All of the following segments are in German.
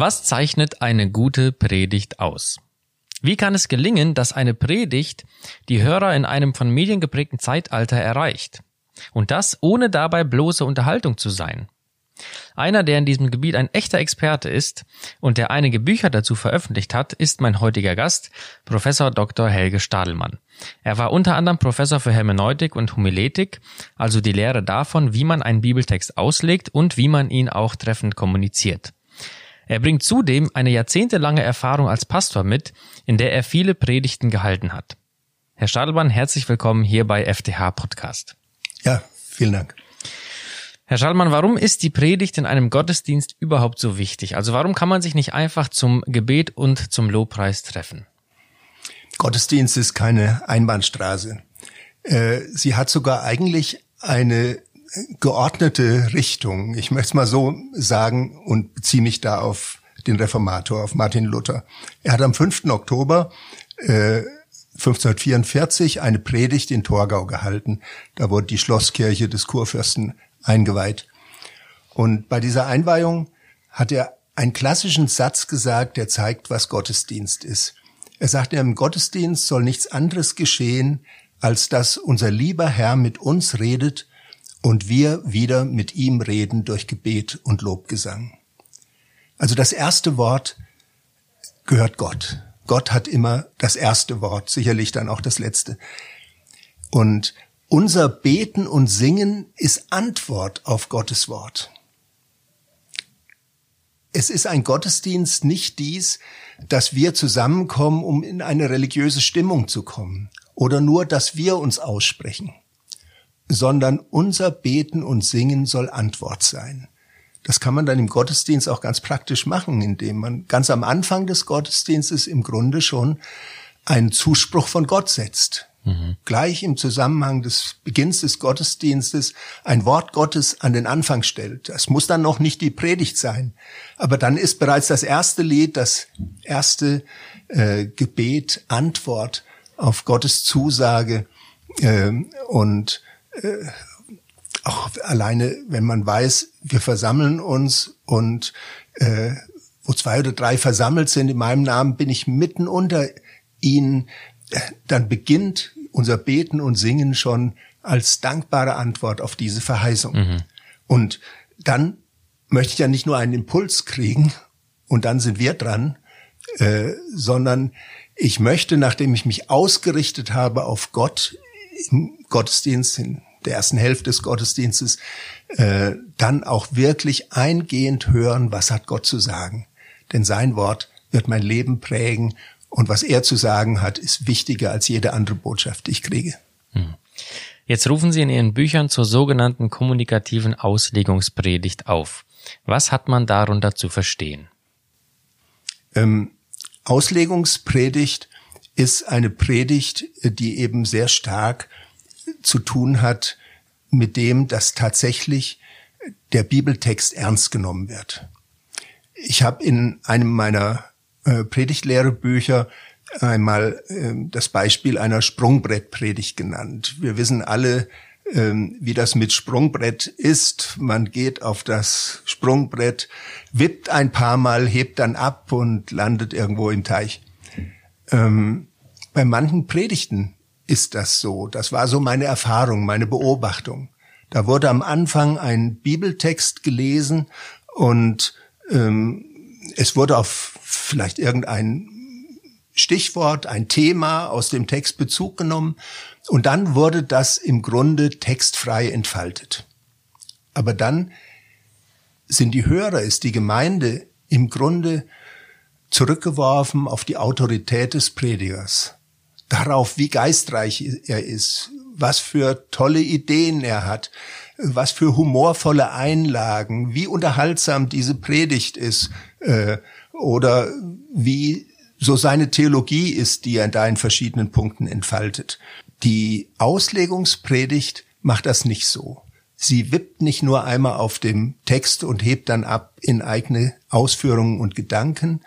Was zeichnet eine gute Predigt aus? Wie kann es gelingen, dass eine Predigt die Hörer in einem von Medien geprägten Zeitalter erreicht? Und das ohne dabei bloße Unterhaltung zu sein. Einer, der in diesem Gebiet ein echter Experte ist und der einige Bücher dazu veröffentlicht hat, ist mein heutiger Gast, Professor Dr. Helge Stadelmann. Er war unter anderem Professor für Hermeneutik und Homiletik, also die Lehre davon, wie man einen Bibeltext auslegt und wie man ihn auch treffend kommuniziert. Er bringt zudem eine jahrzehntelange Erfahrung als Pastor mit, in der er viele Predigten gehalten hat. Herr Stadelmann, herzlich willkommen hier bei FTH Podcast. Ja, vielen Dank. Herr Stadelmann, warum ist die Predigt in einem Gottesdienst überhaupt so wichtig? Also warum kann man sich nicht einfach zum Gebet und zum Lobpreis treffen? Gottesdienst ist keine Einbahnstraße. Äh, sie hat sogar eigentlich eine geordnete Richtung. Ich möchte es mal so sagen und beziehe mich da auf den Reformator, auf Martin Luther. Er hat am 5. Oktober äh, 1544 eine Predigt in Torgau gehalten. Da wurde die Schlosskirche des Kurfürsten eingeweiht. Und bei dieser Einweihung hat er einen klassischen Satz gesagt, der zeigt, was Gottesdienst ist. Er sagte, im Gottesdienst soll nichts anderes geschehen, als dass unser lieber Herr mit uns redet und wir wieder mit ihm reden durch Gebet und Lobgesang. Also das erste Wort gehört Gott. Gott hat immer das erste Wort, sicherlich dann auch das letzte. Und unser Beten und Singen ist Antwort auf Gottes Wort. Es ist ein Gottesdienst nicht dies, dass wir zusammenkommen, um in eine religiöse Stimmung zu kommen oder nur, dass wir uns aussprechen sondern unser Beten und Singen soll Antwort sein. Das kann man dann im Gottesdienst auch ganz praktisch machen, indem man ganz am Anfang des Gottesdienstes im Grunde schon einen Zuspruch von Gott setzt. Mhm. Gleich im Zusammenhang des Beginns des Gottesdienstes ein Wort Gottes an den Anfang stellt. Das muss dann noch nicht die Predigt sein. Aber dann ist bereits das erste Lied, das erste äh, Gebet, Antwort auf Gottes Zusage. Äh, und äh, auch alleine, wenn man weiß, wir versammeln uns und äh, wo zwei oder drei versammelt sind in meinem Namen, bin ich mitten unter ihnen, dann beginnt unser Beten und Singen schon als dankbare Antwort auf diese Verheißung. Mhm. Und dann möchte ich ja nicht nur einen Impuls kriegen und dann sind wir dran, äh, sondern ich möchte, nachdem ich mich ausgerichtet habe auf Gott im Gottesdienst, in der ersten Hälfte des Gottesdienstes, äh, dann auch wirklich eingehend hören, was hat Gott zu sagen. Denn sein Wort wird mein Leben prägen und was er zu sagen hat, ist wichtiger als jede andere Botschaft, die ich kriege. Hm. Jetzt rufen Sie in Ihren Büchern zur sogenannten kommunikativen Auslegungspredigt auf. Was hat man darunter zu verstehen? Ähm, Auslegungspredigt ist eine Predigt, die eben sehr stark zu tun hat mit dem, dass tatsächlich der Bibeltext ernst genommen wird. Ich habe in einem meiner äh, Predigtlehrebücher einmal äh, das Beispiel einer Sprungbrettpredigt genannt. Wir wissen alle, äh, wie das mit Sprungbrett ist. Man geht auf das Sprungbrett, wippt ein paar Mal, hebt dann ab und landet irgendwo im Teich. Ähm, bei manchen Predigten ist das so. Das war so meine Erfahrung, meine Beobachtung. Da wurde am Anfang ein Bibeltext gelesen und ähm, es wurde auf vielleicht irgendein Stichwort, ein Thema aus dem Text Bezug genommen und dann wurde das im Grunde textfrei entfaltet. Aber dann sind die Hörer, ist die Gemeinde im Grunde zurückgeworfen auf die Autorität des Predigers darauf, wie geistreich er ist, was für tolle Ideen er hat, was für humorvolle Einlagen, wie unterhaltsam diese Predigt ist äh, oder wie so seine Theologie ist, die er da in verschiedenen Punkten entfaltet. Die Auslegungspredigt macht das nicht so. Sie wippt nicht nur einmal auf dem Text und hebt dann ab in eigene Ausführungen und Gedanken,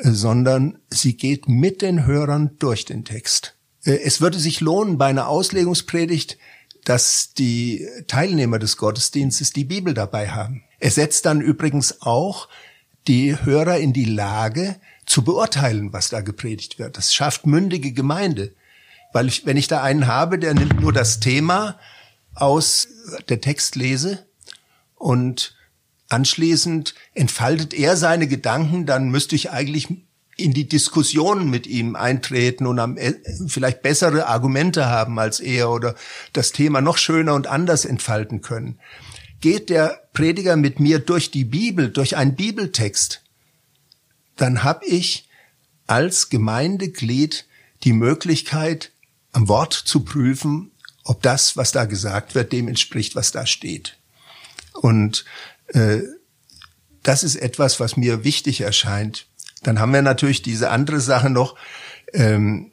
sondern sie geht mit den Hörern durch den Text. Äh, es würde sich lohnen, bei einer Auslegungspredigt dass die Teilnehmer des Gottesdienstes die Bibel dabei haben. Er setzt dann übrigens auch die Hörer in die Lage, zu beurteilen, was da gepredigt wird. Das schafft mündige Gemeinde. Weil ich, wenn ich da einen habe, der nimmt nur das Thema aus der Textlese und anschließend entfaltet er seine Gedanken, dann müsste ich eigentlich in die Diskussion mit ihm eintreten und am, äh, vielleicht bessere Argumente haben als er oder das Thema noch schöner und anders entfalten können. Geht der Prediger mit mir durch die Bibel, durch einen Bibeltext, dann habe ich als Gemeindeglied die Möglichkeit, am Wort zu prüfen, ob das, was da gesagt wird, dem entspricht, was da steht. Und äh, das ist etwas, was mir wichtig erscheint. Dann haben wir natürlich diese andere Sache noch, ähm,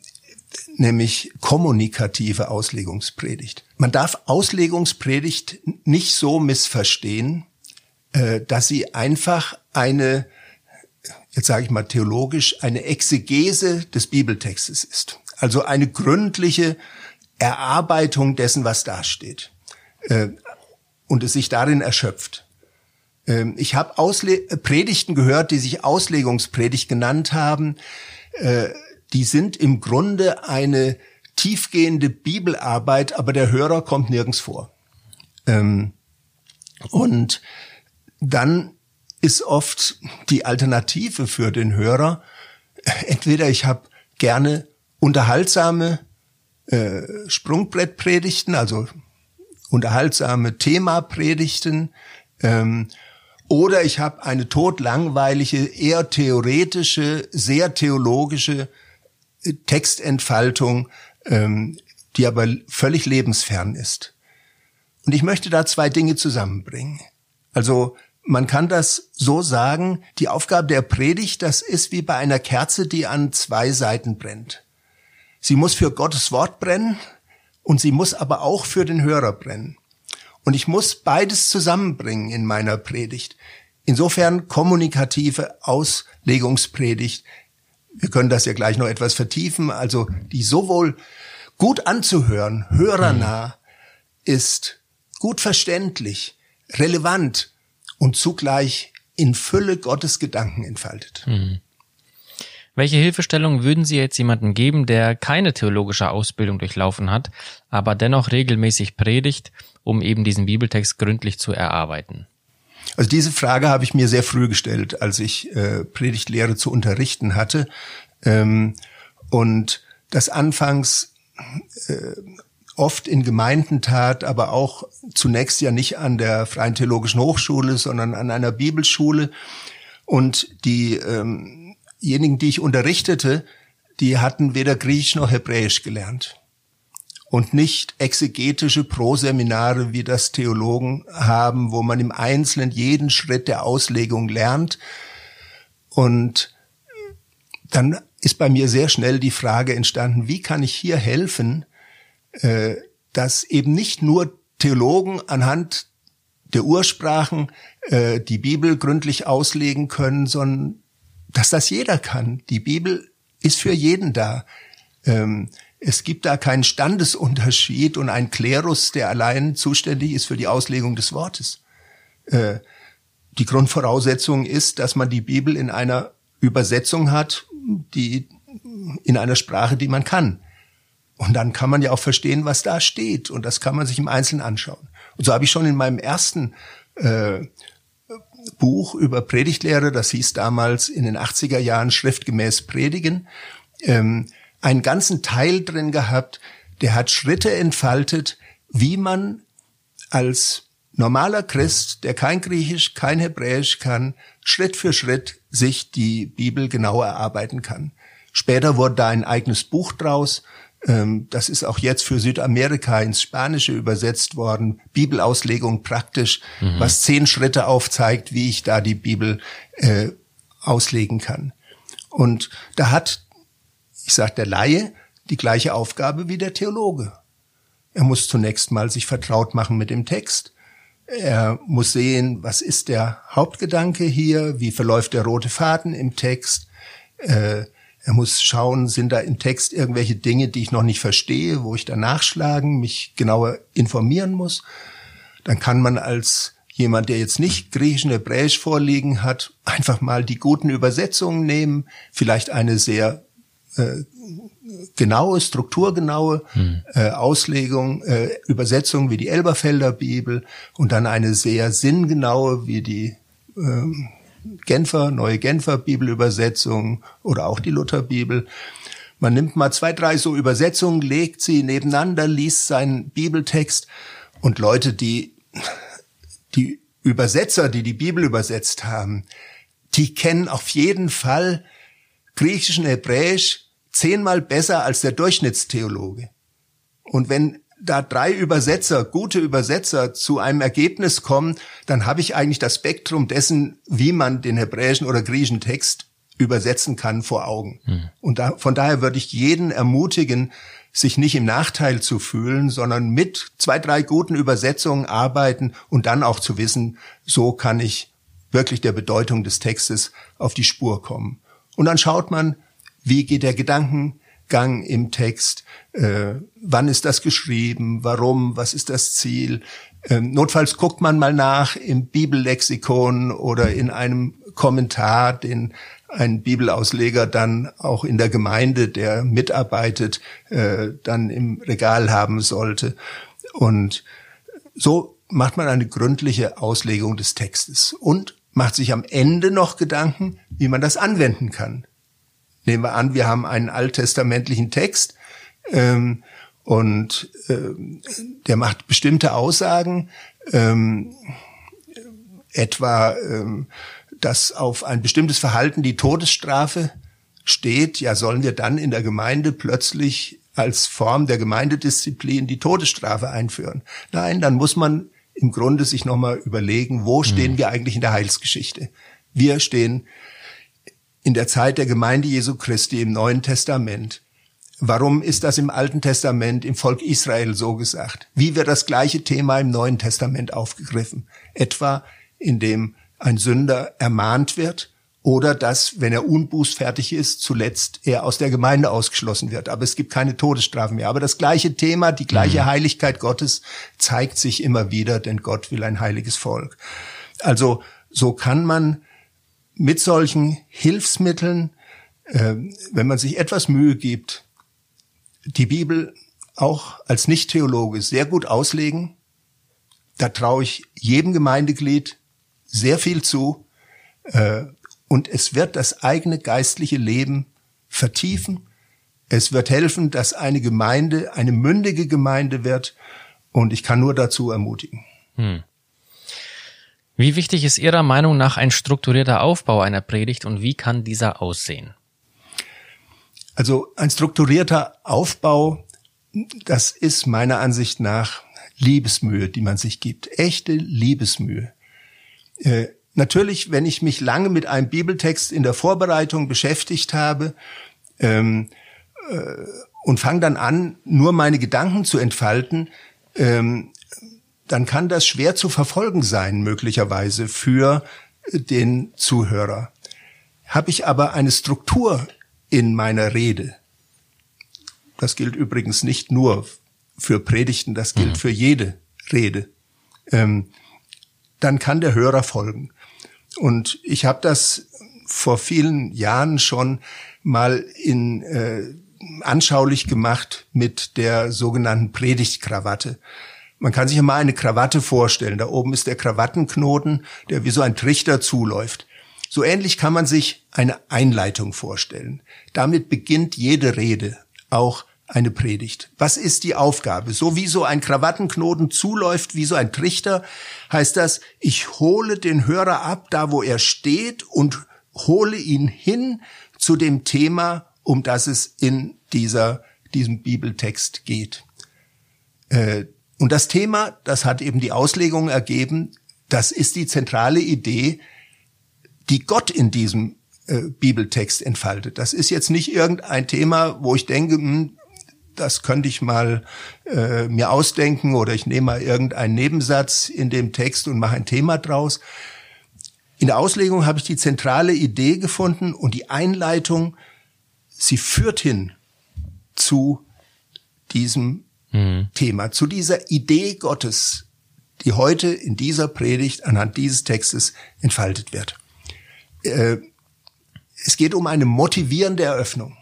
nämlich kommunikative Auslegungspredigt. Man darf Auslegungspredigt nicht so missverstehen, äh, dass sie einfach eine, jetzt sage ich mal theologisch, eine Exegese des Bibeltextes ist. Also eine gründliche Erarbeitung dessen, was da steht. Äh, und es sich darin erschöpft. Ähm, ich habe Ausle Predigten gehört, die sich Auslegungspredigt genannt haben. Äh, die sind im Grunde eine tiefgehende Bibelarbeit, aber der Hörer kommt nirgends vor. Ähm, und dann ist oft die Alternative für den Hörer, entweder ich habe gerne unterhaltsame äh, Sprungbrettpredigten, also unterhaltsame Themapredigten, ähm, oder ich habe eine todlangweilige, eher theoretische, sehr theologische äh, Textentfaltung, ähm, die aber völlig lebensfern ist. Und ich möchte da zwei Dinge zusammenbringen. Also man kann das so sagen, die Aufgabe der Predigt, das ist wie bei einer Kerze, die an zwei Seiten brennt. Sie muss für Gottes Wort brennen und sie muss aber auch für den Hörer brennen. Und ich muss beides zusammenbringen in meiner Predigt. Insofern kommunikative Auslegungspredigt. Wir können das ja gleich noch etwas vertiefen. Also die sowohl gut anzuhören, hörernah ist, gut verständlich, relevant und zugleich in Fülle Gottes Gedanken entfaltet. Mhm. Welche Hilfestellung würden Sie jetzt jemandem geben, der keine theologische Ausbildung durchlaufen hat, aber dennoch regelmäßig predigt, um eben diesen Bibeltext gründlich zu erarbeiten? Also diese Frage habe ich mir sehr früh gestellt, als ich äh, Predigtlehre zu unterrichten hatte. Ähm, und das anfangs äh, oft in Gemeinden tat, aber auch zunächst ja nicht an der Freien Theologischen Hochschule, sondern an einer Bibelschule. Und die ähm, diejenigen, die ich unterrichtete, die hatten weder Griechisch noch Hebräisch gelernt. Und nicht exegetische Proseminare, wie das Theologen haben, wo man im Einzelnen jeden Schritt der Auslegung lernt. Und dann ist bei mir sehr schnell die Frage entstanden, wie kann ich hier helfen, äh, dass eben nicht nur Theologen anhand der Ursprachen äh, die Bibel gründlich auslegen können, sondern dass das jeder kann. Die Bibel ist für jeden da. Ähm, es gibt da keinen Standesunterschied und einen Klerus, der allein zuständig ist für die Auslegung des Wortes. Äh, die Grundvoraussetzung ist, dass man die Bibel in einer Übersetzung hat, die in einer Sprache, die man kann. Und dann kann man ja auch verstehen, was da steht. Und das kann man sich im Einzelnen anschauen. Und so habe ich schon in meinem ersten äh, Buch über Predigtlehre, das hieß damals in den 80er Jahren schriftgemäß Predigen, ähm, einen ganzen Teil drin gehabt, der hat Schritte entfaltet, wie man als normaler Christ, der kein Griechisch, kein Hebräisch kann, Schritt für Schritt sich die Bibel genauer erarbeiten kann. Später wurde da ein eigenes Buch draus das ist auch jetzt für Südamerika ins Spanische übersetzt worden. Bibelauslegung praktisch, mhm. was zehn Schritte aufzeigt, wie ich da die Bibel äh, auslegen kann. Und da hat, ich sag der Laie, die gleiche Aufgabe wie der Theologe. Er muss zunächst mal sich vertraut machen mit dem Text. Er muss sehen, was ist der Hauptgedanke hier, wie verläuft der rote Faden im Text. Äh, Er muss schauen, sind da im Text irgendwelche Dinge, die ich noch nicht verstehe, wo ich da nachschlagen, mich genauer informieren muss. Dann kann man als jemand, der jetzt nicht Griechisch und Hebräisch vorliegen hat, einfach mal die guten Übersetzungen nehmen, vielleicht eine sehr äh, genaue, strukturgenaue hm. äh, Auslegung, äh, Übersetzung wie die Elberfelder Bibel und dann eine sehr sinngenaue wie die äh, Genfer, neue Genfer Bibelübersetzung oder auch die Lutherbibel. Man nimmt mal zwei, drei so Übersetzungen, legt sie nebeneinander, liest seinen Bibeltext und Leute, die, die Übersetzer, die die Bibel übersetzt haben, die kennen auf jeden Fall Griechisch und Hebräisch zehnmal besser als der Durchschnittstheologe. Und wenn da drei Übersetzer, gute Übersetzer zu einem Ergebnis kommen, dann habe ich eigentlich das Spektrum dessen, wie man den hebräischen oder griechischen Text übersetzen kann, vor Augen. Hm. Und da, von daher würde ich jeden ermutigen, sich nicht im Nachteil zu fühlen, sondern mit zwei, drei guten Übersetzungen arbeiten und dann auch zu wissen, so kann ich wirklich der Bedeutung des Textes auf die Spur kommen. Und dann schaut man, wie geht der Gedankengang im Text? Äh, wann ist das geschrieben? Warum? Was ist das Ziel? Ähm, notfalls guckt man mal nach im Bibellexikon oder in einem Kommentar, den ein Bibelausleger dann auch in der Gemeinde, der mitarbeitet, äh, dann im Regal haben sollte. Und so macht man eine gründliche Auslegung des Textes und macht sich am Ende noch Gedanken, wie man das anwenden kann. Nehmen wir an, wir haben einen alttestamentlichen Text ähm, und ähm, der macht bestimmte Aussagen, ähm, etwa, ähm, dass auf ein bestimmtes Verhalten die Todesstrafe steht. Ja, sollen wir dann in der Gemeinde plötzlich als Form der Gemeindedisziplin die Todesstrafe einführen? Nein, dann muss man im Grunde sich nochmal überlegen, wo stehen mhm. wir eigentlich in der Heilsgeschichte? Wir stehen in der Zeit der Gemeinde Jesu Christi im Neuen Testament. Warum ist das im Alten Testament im Volk Israel so gesagt? Wie wird das gleiche Thema im Neuen Testament aufgegriffen? Etwa indem ein Sünder ermahnt wird oder dass, wenn er unbußfertig ist, zuletzt er aus der Gemeinde ausgeschlossen wird. Aber es gibt keine Todesstrafe mehr. Aber das gleiche Thema, die gleiche mhm. Heiligkeit Gottes zeigt sich immer wieder, denn Gott will ein heiliges Volk. Also so kann man mit solchen Hilfsmitteln, äh, wenn man sich etwas Mühe gibt, die Bibel auch als Nicht-Theologe sehr gut auslegen. Da traue ich jedem Gemeindeglied sehr viel zu. Äh, und es wird das eigene geistliche Leben vertiefen. Es wird helfen, dass eine Gemeinde eine mündige Gemeinde wird. Und ich kann nur dazu ermutigen. Hm. Wie wichtig ist Ihrer Meinung nach ein strukturierter Aufbau einer Predigt und wie kann dieser aussehen? Also ein strukturierter Aufbau, das ist meiner Ansicht nach Liebesmühe, die man sich gibt. Echte Liebesmühe. Äh, natürlich, wenn ich mich lange mit einem Bibeltext in der Vorbereitung beschäftigt habe ähm, äh, und fange dann an, nur meine Gedanken zu entfalten, ähm, dann kann das schwer zu verfolgen sein, möglicherweise für den Zuhörer. Habe ich aber eine Struktur in meiner Rede, das gilt übrigens nicht nur für Predigten, das gilt mhm. für jede Rede, ähm, dann kann der Hörer folgen. Und ich habe das vor vielen Jahren schon mal in äh, anschaulich gemacht mit der sogenannten Predigtkrawatte. Man kann sich mal eine Krawatte vorstellen. Da oben ist der Krawattenknoten, der wie so ein Trichter zuläuft. So ähnlich kann man sich eine Einleitung vorstellen. Damit beginnt jede Rede, auch eine Predigt. Was ist die Aufgabe? So wie so ein Krawattenknoten zuläuft, wie so ein Trichter, heißt das, ich hole den Hörer ab, da wo er steht und hole ihn hin zu dem Thema, um das es in dieser, diesem Bibeltext geht. Äh, und das Thema, das hat eben die Auslegung ergeben, das ist die zentrale Idee, die Gott in diesem äh, Bibeltext entfaltet. Das ist jetzt nicht irgendein Thema, wo ich denke, hm, das könnte ich mal äh, mir ausdenken oder ich nehme mal irgendeinen Nebensatz in dem Text und mache ein Thema draus. In der Auslegung habe ich die zentrale Idee gefunden und die Einleitung sie führt hin zu diesem mhm. Thema, zu dieser Idee Gottes, die heute in dieser Predigt anhand dieses Textes entfaltet wird. Äh, es geht um eine motivierende Eröffnung.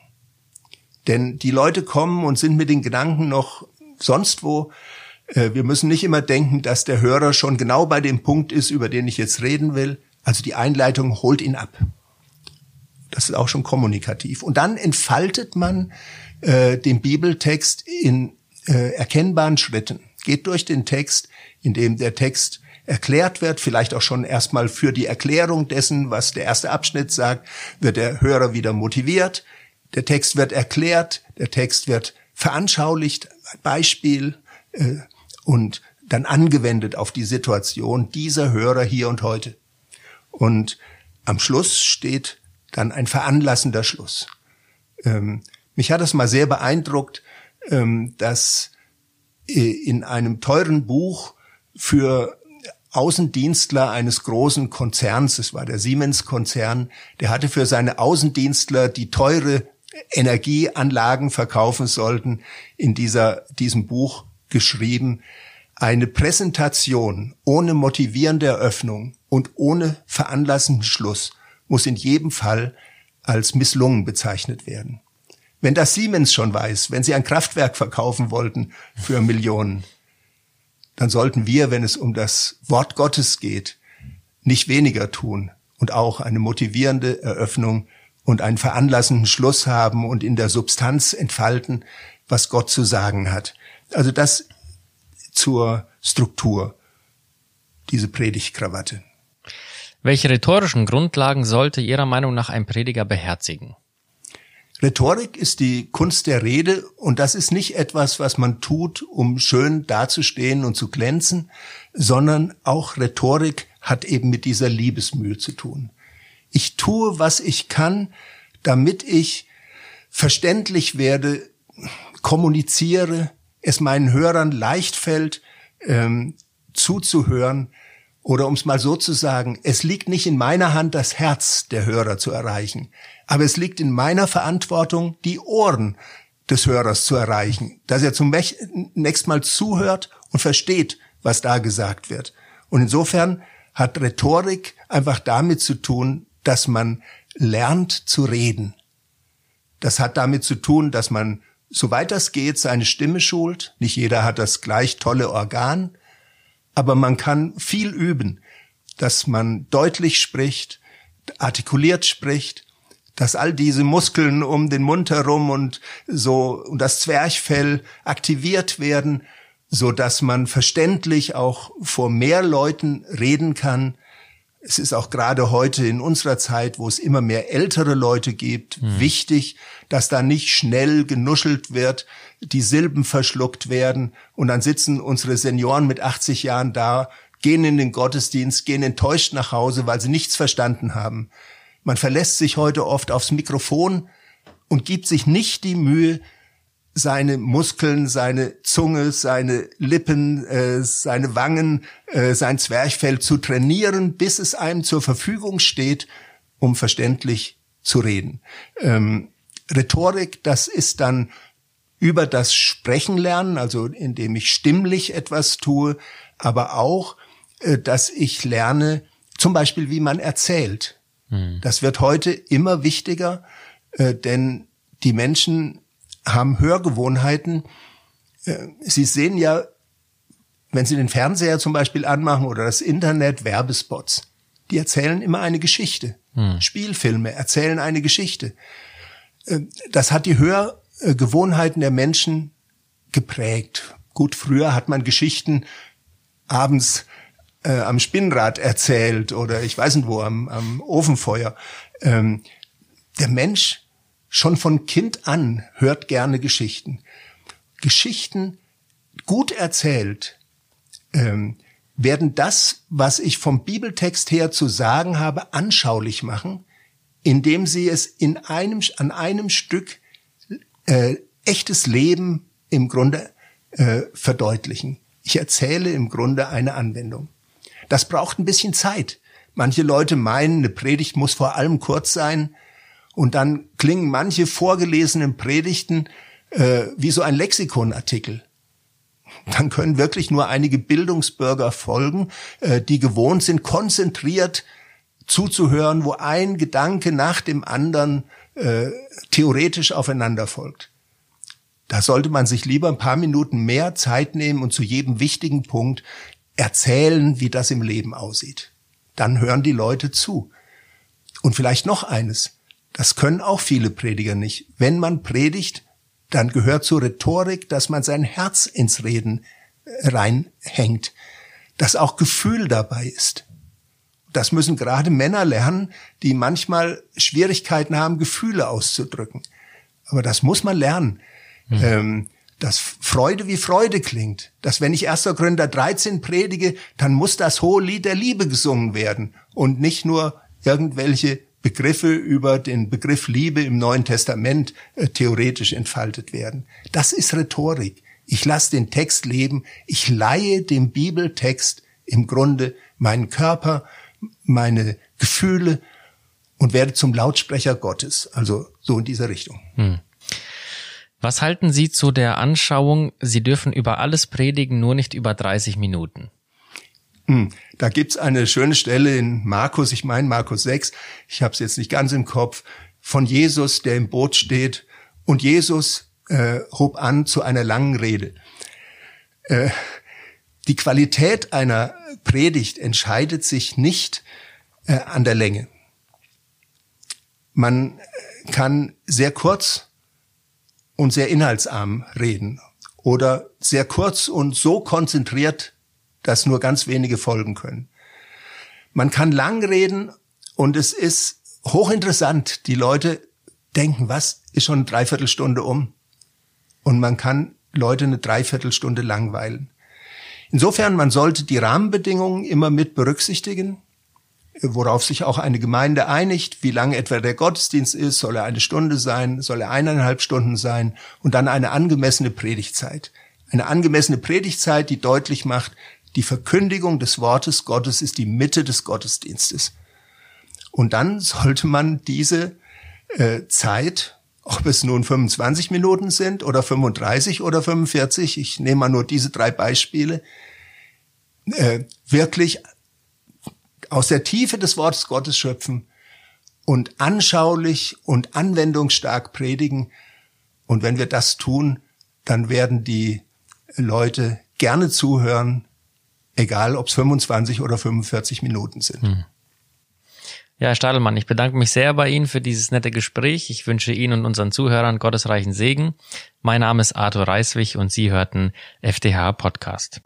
Denn die Leute kommen und sind mit den Gedanken noch sonst wo. Äh, wir müssen nicht immer denken, dass der Hörer schon genau bei dem Punkt ist, über den ich jetzt reden will. Also die Einleitung holt ihn ab. Das ist auch schon kommunikativ. Und dann entfaltet man äh, den Bibeltext in äh, erkennbaren Schritten. Geht durch den Text, in dem der Text erklärt wird, vielleicht auch schon erstmal für die Erklärung dessen, was der erste Abschnitt sagt, wird der Hörer wieder motiviert. Der Text wird erklärt, der Text wird veranschaulicht, Beispiel äh, und dann angewendet auf die Situation dieser Hörer hier und heute. Und am Schluss steht dann ein veranlassender Schluss. Ähm, mich hat es mal sehr beeindruckt, dass äh, in einem teuren Buch für Außendienstler eines großen Konzerns, es war der Siemens-Konzern, der hatte für seine Außendienstler, die teure Energieanlagen verkaufen sollten, in dieser, diesem Buch geschrieben, eine Präsentation ohne motivierende Eröffnung und ohne veranlassenden Schluss muss in jedem Fall als misslungen bezeichnet werden. Wenn das Siemens schon weiß, wenn sie ein Kraftwerk verkaufen wollten für Millionen, dann sollten wir, wenn es um das Wort Gottes geht, nicht weniger tun und auch eine motivierende Eröffnung und einen veranlassenden Schluss haben und in der Substanz entfalten, was Gott zu sagen hat. Also das zur Struktur, diese Predigtkrawatte. Welche rhetorischen Grundlagen sollte Ihrer Meinung nach ein Prediger beherzigen? Rhetorik ist die Kunst der Rede und das ist nicht etwas, was man tut, um schön dazustehen und zu glänzen, sondern auch Rhetorik hat eben mit dieser Liebesmühe zu tun. Ich tue, was ich kann, damit ich verständlich werde, kommuniziere, es meinen Hörern leicht fällt, ähm, zuzuhören. Oder um es mal so zu sagen, es liegt nicht in meiner Hand, das Herz der Hörer zu erreichen. Aber es liegt in meiner Verantwortung, die Ohren des Hörers zu erreichen, dass er zum nächsten Mal zuhört und versteht, was da gesagt wird. Und insofern hat Rhetorik einfach damit zu tun, dass man lernt zu reden. Das hat damit zu tun, dass man, soweit das geht, seine Stimme schult. Nicht jeder hat das gleich tolle Organ, aber man kann viel üben, dass man deutlich spricht, artikuliert spricht, dass all diese Muskeln um den Mund herum und so und das Zwerchfell aktiviert werden, so dass man verständlich auch vor mehr Leuten reden kann. Es ist auch gerade heute in unserer Zeit, wo es immer mehr ältere Leute gibt, hm. wichtig, dass da nicht schnell genuschelt wird, die Silben verschluckt werden und dann sitzen unsere Senioren mit 80 Jahren da, gehen in den Gottesdienst, gehen enttäuscht nach Hause, weil sie nichts verstanden haben. Man verlässt sich heute oft aufs Mikrofon und gibt sich nicht die Mühe, seine Muskeln, seine Zunge, seine Lippen, äh, seine Wangen, äh, sein Zwerchfell zu trainieren, bis es einem zur Verfügung steht, um verständlich zu reden. Ähm, Rhetorik, das ist dann über das Sprechen lernen, also indem ich stimmlich etwas tue, aber auch, äh, dass ich lerne, zum Beispiel, wie man erzählt. Hm. Das wird heute immer wichtiger, äh, denn die Menschen haben Hörgewohnheiten. Äh, sie sehen ja, wenn Sie den Fernseher zum Beispiel anmachen oder das Internet, Werbespots. Die erzählen immer eine Geschichte. Hm. Spielfilme erzählen eine Geschichte. Äh, das hat die Hörgewohnheiten der Menschen geprägt. Gut, früher hat man Geschichten abends äh, am Spinnrad erzählt oder ich weiß nicht wo, am, am Ofenfeuer. Ähm, der Mensch schon von Kind an hört gerne Geschichten. Geschichten gut erzählt ähm, werden das, was ich vom Bibeltext her zu sagen habe, anschaulich machen, indem sie es in einem, an einem Stück äh, echtes Leben im Grunde äh, verdeutlichen. Ich erzähle im Grunde eine Anwendung. Das braucht ein bisschen Zeit. Manche Leute meinen, eine Predigt muss vor allem kurz sein Und dann klingen manche vorgelesenen Predigten äh, wie so ein Lexikonartikel. Dann können wirklich nur einige Bildungsbürger folgen, äh, die gewohnt sind, konzentriert zuzuhören, wo ein Gedanke nach dem anderen äh, theoretisch aufeinander folgt. Da sollte man sich lieber ein paar Minuten mehr Zeit nehmen und zu jedem wichtigen Punkt erzählen, wie das im Leben aussieht. Dann hören die Leute zu. Und vielleicht noch eines. Das können auch viele Prediger nicht. Wenn man predigt, dann gehört zur Rhetorik, dass man sein Herz ins Reden äh, reinhängt, dass auch Gefühl dabei ist. Das müssen gerade Männer lernen, die manchmal Schwierigkeiten haben, Gefühle auszudrücken. Aber das muss man lernen. Mhm. Ähm, dass Freude wie Freude klingt. Dass wenn ich 1. Korinther 13 predige, dann muss das hohe Lied der Liebe gesungen werden und nicht nur irgendwelche Begriffe über den Begriff Liebe im Neuen Testament äh, theoretisch entfaltet werden. Das ist Rhetorik. Ich lasse den Text leben. Ich leihe dem Bibeltext im Grunde meinen Körper, meine Gefühle und werde zum Lautsprecher Gottes. Also so in dieser Richtung. Hm. Was halten Sie zu der Anschauung, Sie dürfen über alles predigen, nur nicht über 30 Minuten? Hm, da gibt's eine schöne Stelle in Markus, ich meine Markus 6, ich habe es jetzt nicht ganz im Kopf, von Jesus, der im Boot steht. Und Jesus äh, hob an zu einer langen Rede. Äh, die Qualität einer Predigt entscheidet sich nicht äh, an der Länge. Man kann sehr kurz und sehr inhaltsarm reden oder sehr kurz und so konzentriert, dass nur ganz wenige folgen können. Man kann lang reden und es ist hochinteressant. Die Leute denken, was ist schon eine Dreiviertelstunde um? Und man kann Leute eine Dreiviertelstunde langweilen. Insofern, man sollte die Rahmenbedingungen immer mit berücksichtigen worauf sich auch eine Gemeinde einigt, wie lange etwa der Gottesdienst ist, soll er eine Stunde sein, soll er eineinhalb Stunden sein und dann eine angemessene Predigtzeit. Eine angemessene Predigtzeit, die deutlich macht, die Verkündigung des Wortes Gottes ist die Mitte des Gottesdienstes. Und dann sollte man diese äh, Zeit, ob es nun 25 Minuten sind oder 35 oder 45, ich nehme mal nur diese drei Beispiele, äh, wirklich aus der Tiefe des Wortes Gottes schöpfen und anschaulich und anwendungsstark predigen. Und wenn wir das tun, dann werden die Leute gerne zuhören, egal ob es 25 oder 45 Minuten sind. Hm. Ja, Herr Stadelmann, ich bedanke mich sehr bei Ihnen für dieses nette Gespräch. Ich wünsche Ihnen und unseren Zuhörern gottesreichen Segen. Mein Name ist Arthur Reiswig und Sie hörten FDH Podcast.